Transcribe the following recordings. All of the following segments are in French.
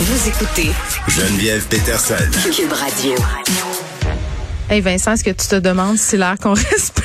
Vous écoutez Geneviève Peterson. Cube Radio. Hey Vincent, est-ce que tu te demandes si l'air qu'on respire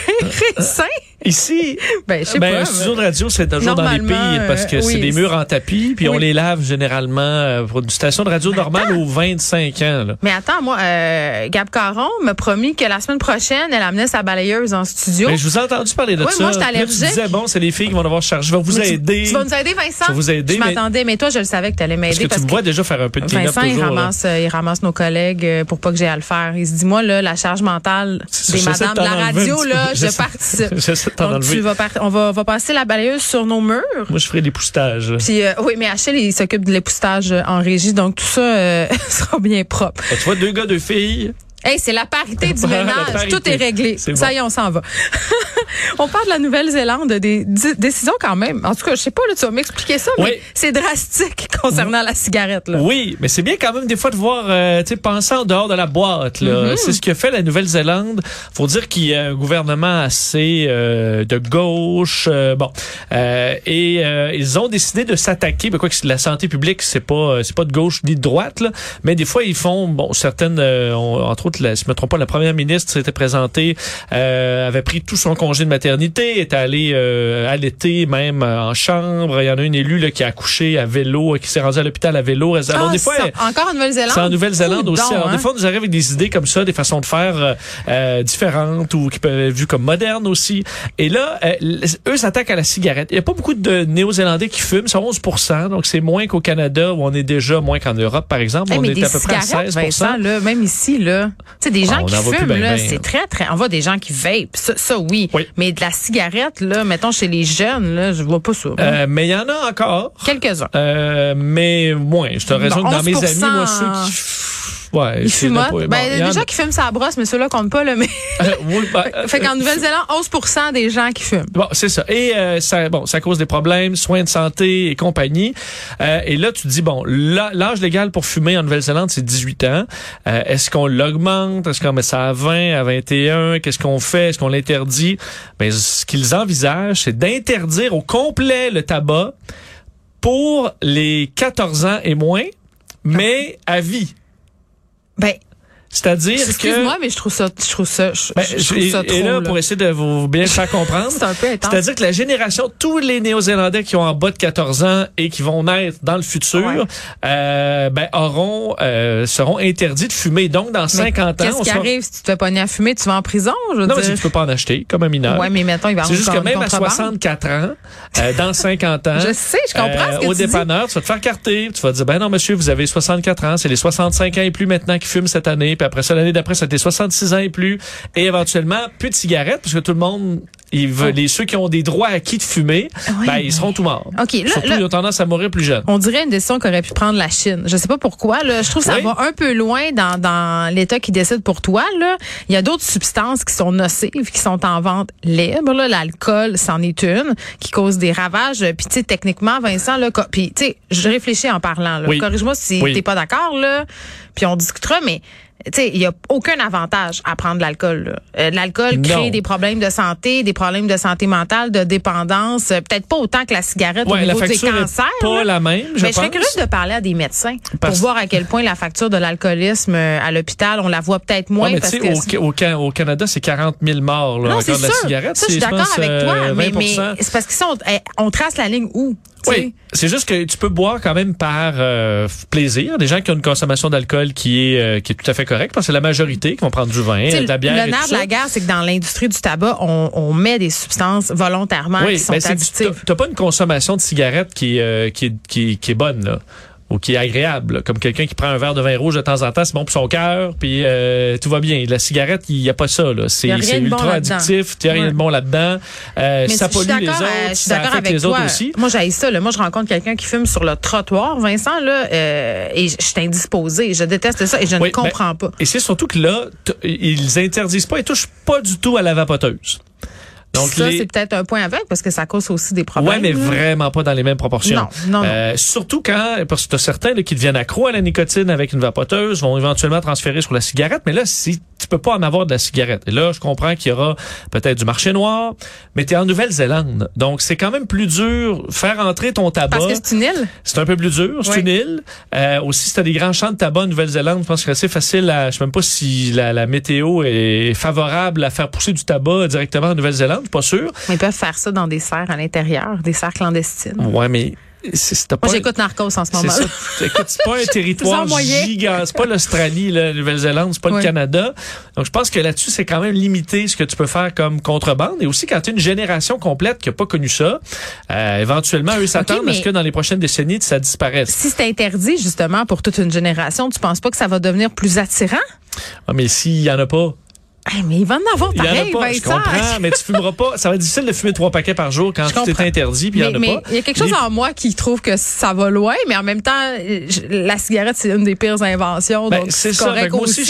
est sain? Ici, Ben, je sais ben, pas. un studio de radio, c'est toujours dans les pays parce que euh, c'est oui. des murs en tapis, puis on les lave généralement euh, pour une station de radio normale aux 25 ans. Là. Mais attends, moi, euh, Gab Caron m'a promis que la semaine prochaine, elle amenait sa balayeuse en studio. Mais je vous ai entendu parler de Oui, ça. moi, j'étais Là, tu allergique. disais, bon, c'est les filles qui vont devoir charger. Je vais vous Mais tu- aider. Tu vas nous aider, Vincent? Je vais vous aider, Je mais- m'attendais, mais toi, je le savais que tu allais Parce m'aider que tu me vois déjà faire un peu de Vincent, il toujours. ramasse, euh, il ramasse nos collègues pour pas que j'ai à le faire. Il se dit, moi, là, la charge mentale des madames de la radio, là, je participe. T'en Donc, tu vas par- on va, va passer la balayeuse sur nos murs. Moi, je ferai des poustages. là. Puis, euh, oui, mais Achille, il s'occupe de l'époustage en régie, donc tout ça euh, sera bien propre. Ah, Tu vois, deux gars, deux filles. Hey, c'est la parité du ménage. parité. Tout est réglé. Ça bon. y est, on s'en va. on parle de la Nouvelle-Zélande, des décisions quand même. En tout cas, je sais pas, là, tu vas m'expliquer ça, mais c'est drastique concernant la cigarette. Là. Oui, mais c'est bien quand même des fois de voir, euh, tu sais, penser en dehors de la boîte. Mhm. C'est ce que fait la Nouvelle-Zélande. Faut dire qu'il y a un gouvernement assez euh, de gauche, euh, bon, Euh, et euh, ils ont décidé de s'attaquer. Ben, quoi que la santé publique, c'est pas, c'est pas de gauche ni de droite, là, mais des fois ils font, bon, certaines, euh, on- entre autres, la, si je me trompe pas, la première ministre s'était présentée, euh, avait pris tout son congé de maternité, est allée euh, allaiter même euh, en chambre. Il y en a une élue là, qui a accouché à vélo, qui s'est rendue à l'hôpital à vélo. Alors Ah, des fois, encore en Nouvelle-Zélande? c'est en Nouvelle-Zélande aussi. Alors, hein. des fois, on nous arrive avec des idées comme ça, des façons de faire euh, euh, différentes ou qui peuvent être vues comme modernes aussi. Et là, euh, eux s'attaquent à la cigarette. Il n'y a pas beaucoup de Néo-Zélandais qui fument, c'est 11 donc c'est moins qu'au Canada où on est déjà moins qu'en Europe, par exemple. Hey, on est à peu près à cigarettes, 16 Vincent, là, même ici, là, tu sais, des Ah, gens qui fument, ben là, ben, c'est hein. très, très, on voit des gens qui vape, ça, ça, oui. Oui. Mais de la cigarette, là, mettons, chez les jeunes, là, je vois pas ça. Euh, mais il y en a encore. Quelques-uns. Euh, mais moins. Je te raison Bon, que dans mes 11%, amis, moi, ceux qui... Ouais, pas- bon, ben, il y en des a- gens qui fument sa brosse, mais ceux-là comptent pas, là, mais. Euh, fait qu'en euh, Nouvelle-Zélande, 11 des gens qui fument. Bon, c'est ça. Et euh, ça, bon, ça cause des problèmes, soins de santé et compagnie. Euh, et là, tu te dis bon, l'âge légal pour fumer en Nouvelle-Zélande, c'est 18 ans. Euh, Est-ce qu'on l'augmente? Est-ce qu'on met ça à 20, à 21 Qu'est-ce qu'on fait? Est-ce qu'on l'interdit? Ben, ce qu'ils envisagent, c'est d'interdire au complet le tabac pour les 14 ans et moins, mais à vie. Ben, C'est-à-dire que excuse-moi, mais je trouve ça, je trouve ça, je, ben, je trouve et, ça et trop, là, là. pour essayer de vous bien faire comprendre, C'est un peu intense. c'est-à-dire que la génération, tous les Néo-Zélandais qui ont en bas de 14 ans et qui vont naître dans le futur, Ouais. euh, ben, auront, euh, seront interdits de fumer. Donc, dans Mais 50 ans, Qu'est-ce qui sera- arrive si tu te fais pogner à fumer? Tu vas en prison, je veux Non, mais dire. tu peux pas en acheter comme un mineur. Ouais, mais mettons, il va c'est juste que même à contrebande. 64 ans, euh, dans 50 ans, Je sais, je comprends ce que au tu dis. dépanneur, tu vas te faire carter, tu vas dire ben non monsieur, vous avez 64 ans, c'est les 65 ans et plus maintenant qui fument cette année, puis après ça l'année d'après c'était 66 ans et plus et éventuellement plus de cigarettes parce que tout le monde ils veulent, les ceux qui ont des droits acquis de fumer, Oui, ben ils seront tout morts. OK, là- Surtout là- ils ont tendance à mourir plus jeunes. On dirait une décision qu'aurait pu prendre la Chine. Je sais pas pourquoi. Là. Je trouve que ça Oui. va un peu loin dans, dans l'État qui décide pour toi. Là. Il y a d'autres substances qui sont nocives, qui sont en vente libre. là. L'alcool, c'en est une, qui cause des ravages. Puis, tu sais, techniquement, Vincent, là, puis, tu sais, je réfléchis en parlant. Oui. Corrige-moi si Oui. t'es pas d'accord, là. Puis on discutera, mais tu il y a aucun avantage à prendre de l'alcool. Euh, l'alcool crée des problèmes de santé, des problèmes de santé mentale, de dépendance. Euh, Peut-être pas autant que la cigarette au Ouais, la niveau des cancers. pas là. la même, je Mais je serais pense. curieuse de parler à des médecins Parce- pour voir à quel point la facture de l'alcoolisme euh, à l'hôpital, on la voit peut-être moins Ouais, mais parce que au, au, Ca- au Canada, c'est 40 000 morts là, non, de la cigarette. Ça, je suis d'accord pense, avec toi, mais, mais 20%. c'est parce que ça, on, eh, on trace la ligne où? Oui, c'est juste que tu peux boire quand même par euh, plaisir. Des gens qui ont une consommation d'alcool qui est euh, qui est tout à fait correcte, parce que c'est la majorité qui vont prendre du vin, de la bière le nerf de la guerre, c'est que dans l'industrie du tabac, on, on met des substances volontairement Oui, qui sont ben additives. t'as- pas une consommation de cigarettes qui, euh, qui, qui, qui est bonne là. Ou qui est agréable, là. comme quelqu'un qui prend un verre de vin rouge de temps en temps, c'est bon pour son cœur, puis euh, tout va bien. La cigarette, il y a pas ça c'est bon ultra addictif, il y a rien de bon là-dedans. Euh, ça pollue les autres, euh, je suis ça d'accord affecte avec les toi. autres aussi. Moi, j'ai ça. Là. Moi, je rencontre quelqu'un qui fume sur le trottoir, Vincent, là, euh, et je suis indisposée. Je déteste ça et je Oui, ne comprends ben, pas. Et c'est surtout que là, ils interdisent pas, ils touchent pas du tout à la vapoteuse. Donc ça, les- c'est peut-être un point avec parce que ça cause aussi des problèmes. Ouais, mais vraiment pas dans les mêmes proportions. Non, non, non. Euh, surtout quand, parce que t'as certains là, qui deviennent accros à la nicotine avec une vapoteuse, vont éventuellement transférer sur la cigarette, mais là, si tu peux pas en avoir de la cigarette. Et là, je comprends qu'il y aura peut-être du marché noir, mais tu es en Nouvelle-Zélande. Donc, c'est quand même plus dur faire entrer ton tabac. Parce que c'est une île. C'est un peu plus dur, c'est Oui. une île. Euh, aussi, si tu as des grands champs de tabac en Nouvelle-Zélande, je pense que c'est assez facile à... Je sais même pas si la, la météo est favorable à faire pousser du tabac directement en Nouvelle-Zélande, je suis pas sûr. Mais ils peuvent faire ça dans des serres à l'intérieur, des serres clandestines. Ouais, mais... Moi, j'écoute Narcos en ce. Écoute, c'est pas un territoire Sans moyen. gigant. C'est pas l'Australie, la Nouvelle-Zélande, c'est pas le. Canada. Donc, je pense que là-dessus, c'est quand même limité ce que tu peux faire comme contrebande. Et aussi, quand tu as une génération complète qui a pas connu ça, euh, éventuellement, eux s'attendent à ce que dans les prochaines décennies, ça disparaisse. Si c'est interdit, justement, pour toute une génération, tu penses pas que ça va devenir plus attirant? Ah, mais s'il y en a pas, Hey, mais il va en avoir il y en a pareil, pas, je comprends, mais tu fumeras pas. Ça va être difficile de fumer trois paquets par jour quand Je tout est comprends. interdit, puis il y en a mais pas. il y a quelque chose Les- en moi qui trouve que ça va loin, mais en même temps, la cigarette, c'est une des pires inventions. Ben, donc, c'est ça. Correct moi aussi,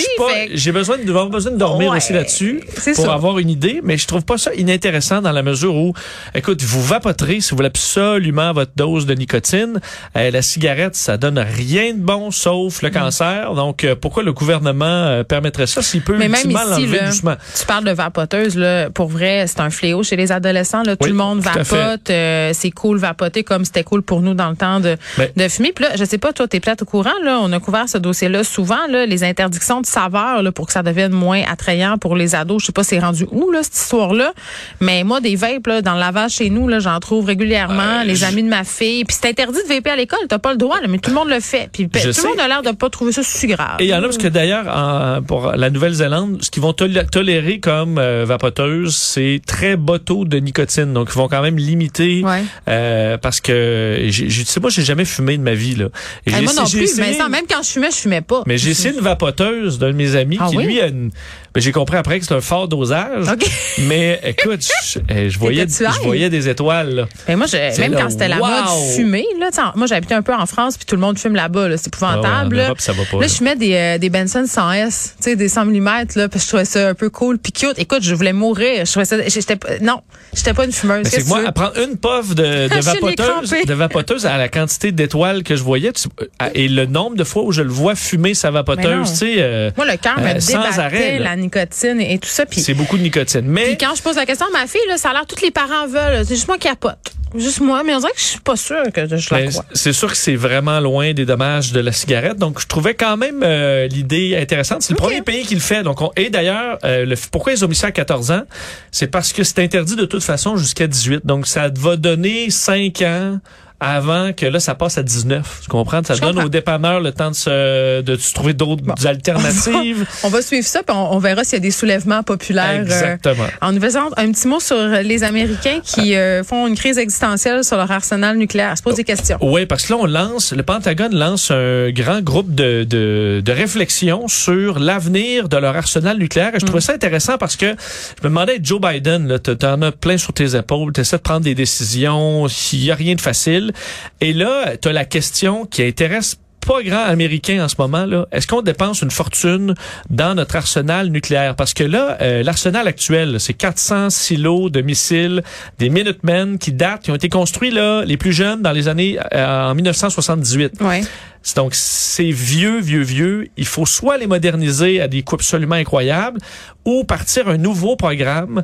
j'ai besoin de, avoir besoin de dormir Ouais, aussi là-dessus pour ça. avoir une idée, mais je trouve pas ça inintéressant dans la mesure où, écoute, vous vapoterez si vous voulez absolument votre dose de nicotine. Euh, la cigarette, ça donne rien de bon sauf Mm. le cancer. Donc, euh, pourquoi le gouvernement euh, permettrait ça s'il peut Mais même ici, l'enlever? Doucement? tu parles de vapoteuse, là, pour vrai, c'est un fléau chez les adolescents. Là, tout le monde tout vapote. euh, c'est cool vapoter comme c'était cool pour nous dans le temps de, Ben- de fumer. Puis là, je sais pas, toi, t'es peut-être au courant. Là, on a couvert ce dossier-là souvent. Là, les interdictions de saveurs là, pour que ça devienne moins attrayant pour les ados. Je sais pas, c'est rendu où là cette histoire-là. Mais moi, des vapes là, dans le lavage chez nous, là, j'en trouve régulièrement. Euh, les je- amis de ma fille. Puis c'est interdit de vaper à l'école. T'as pas le droit, là, mais tout le monde le fait. Puis Je tout le monde a l'air de pas trouver ça si grave. Et il y en a parce que d'ailleurs, pour la Nouvelle-Zélande, ce qu'ils vont tol- tolérer comme euh, vapoteuse, c'est très bas taux de nicotine. Donc, ils vont quand même limiter Ouais. euh, parce que tu sais, moi, j'ai jamais fumé de ma vie là. Et j'ai moi non plus. essayé- Vincent, même quand je fumais, je fumais pas. mais j'ai essayé une vapoteuse d'un de mes amis Ah qui oui? lui a une. J'ai compris après que c'est un fort dosage. Mais écoute, je, eh, je voyais, je voyais des étoiles. Là. Ben moi, je- même là, quand c'était la wow! mode fumer, là, moi j'habitais un peu en France, puis tout le monde fume là-bas, là, c'est Ah ouais, épouvantable. là. Europe, ça va pas. Là, je fumais des, euh, des Benson 100S, tu sais, des 100 mm, là, parce que je trouvais ça un peu cool puis cute. Écoute, je voulais mourir. Je trouvais ça, j'étais pas- non, j'étais pas une fumeuse. C'est que moi, à prendre une puff de, de vapoteuse, de vapoteuse à la quantité d'étoiles que je voyais, tu- à- et le nombre de fois où je le vois fumer sa vapoteuse, tu sais, euh, Moi, le cœur euh, me sans arrêt, nicotine et, et tout ça. C'est beaucoup de nicotine. Mais puis quand je pose la question à ma fille, là, ça a l'air que tous les parents veulent. C'est juste moi qui capote. Juste moi, mais on dirait que je suis pas sûre que je la Ben, crois. c'est sûr que c'est vraiment loin des dommages de la cigarette. Donc, je trouvais quand même euh, l'idée intéressante. C'est le premier pays qui le fait. Donc, on- et d'ailleurs, euh, pourquoi ils ont mis ça à 14 ans? C'est parce que c'est interdit de toute façon jusqu'à 18. Donc, ça va donner 5 ans avant que là, ça passe à 19. Tu comprends? Ça Je donne comprends. aux dépanneurs le temps de se, de se trouver d'autres alternatives. On va suivre ça, puis on, on verra s'il y a des soulèvements populaires. euh, Exactement. En Nouvelle-Zélande, un petit mot sur les Américains qui euh, font une crise existentielle sur leur arsenal nucléaire. Se posent des questions. Oui, parce que là, on lance, le Pentagone lance un grand groupe de, de, de réflexion sur l'avenir de leur arsenal nucléaire. Et je trouvais ça intéressant parce que je me demandais, Joe Biden, t'en t'en as plein sur tes épaules, t'essaies de prendre des décisions, il y a rien de facile. Et là, t'as la question qui intéresse pas grand américain en ce moment là. Est-ce qu'on dépense une fortune dans notre arsenal nucléaire? Parce que là, euh, l'arsenal actuel, c'est 400 silos de missiles, des Minutemen qui datent, qui ont été construits là, les plus jeunes dans les années euh, en 1978. Ouais. C'est Donc c'est vieux, vieux, vieux. Il faut soit les moderniser à des coûts absolument incroyables, ou partir un nouveau programme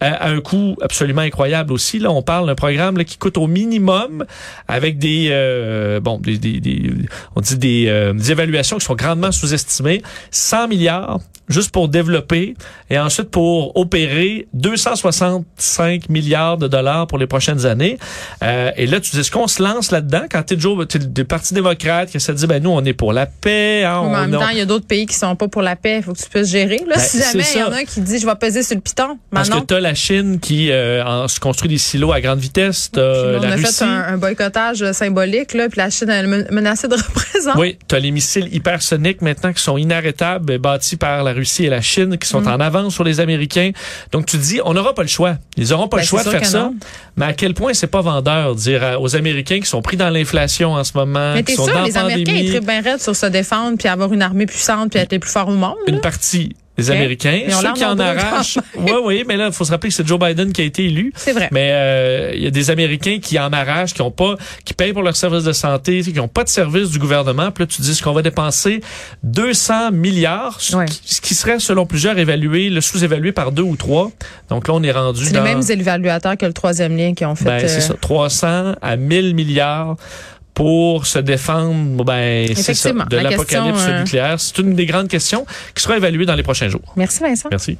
à un coût absolument incroyable aussi. Là, on parle d'un programme là, qui coûte au minimum avec des euh, bon des, des, des- on dit des, euh, des évaluations qui sont grandement sous-estimées. 100 milliards juste pour développer et ensuite pour opérer 265 milliards de dollars pour les prochaines années. Euh, et là, tu dis, est-ce qu'on se lance là-dedans? Quand t'es Joe, t'es le Parti démocrate qui de dire, ben nous, on est pour la paix. Hein, Mais en on, même temps, il y a d'autres pays qui sont pas pour la paix. Il faut que tu puisses gérer. Là, Ben, si jamais il y en a un qui dit je vais peser sur le piton, maintenant. La Chine qui euh, en- se construit des silos à grande vitesse, t'as on la a Russie. fait un, un boycottage euh, symbolique, là, puis la Chine elle est menacée de représenter. Oui, tu as les missiles hypersoniques maintenant qui sont inarrêtables, bâtis par la Russie et la Chine, qui Mm. sont en avance sur les Américains. Donc tu te dis, on n'aura pas le choix. Ils auront pas Ben, le choix de faire ça. non. Mais à quel point c'est pas vendeur de dire aux Américains qui sont pris dans l'inflation en ce moment, Mais qui sont sûr, dans les la Américains, ils pandémie? bien raide sur se défendre puis avoir une armée puissante puis être les plus forts au monde. là? Une partie. Les Américains. Ils ont Ceux qui en arrachent. Oui, oui, mais là, il faut se rappeler que c'est Joe Biden qui a été élu. C'est vrai. Mais euh, il y a des Américains qui en arrachent, qui ont pas, qui payent pour leur service de santé, qui n'ont pas de service du gouvernement. Puis là, tu dis qu'on va dépenser 200 milliards, ce Ouais. qui- ce qui serait, selon plusieurs, évalué, le sous-évalué par deux ou trois. Donc là, on est rendu C'est dans... les mêmes évaluateurs que le troisième lien qui ont fait. Ben, c'est euh, ça, 300 à 1000 milliards pour se défendre ben, ça, de la l'apocalypse euh, nucléaire. C'est une des grandes questions qui sera évaluée dans les prochains jours. Merci Vincent. Merci.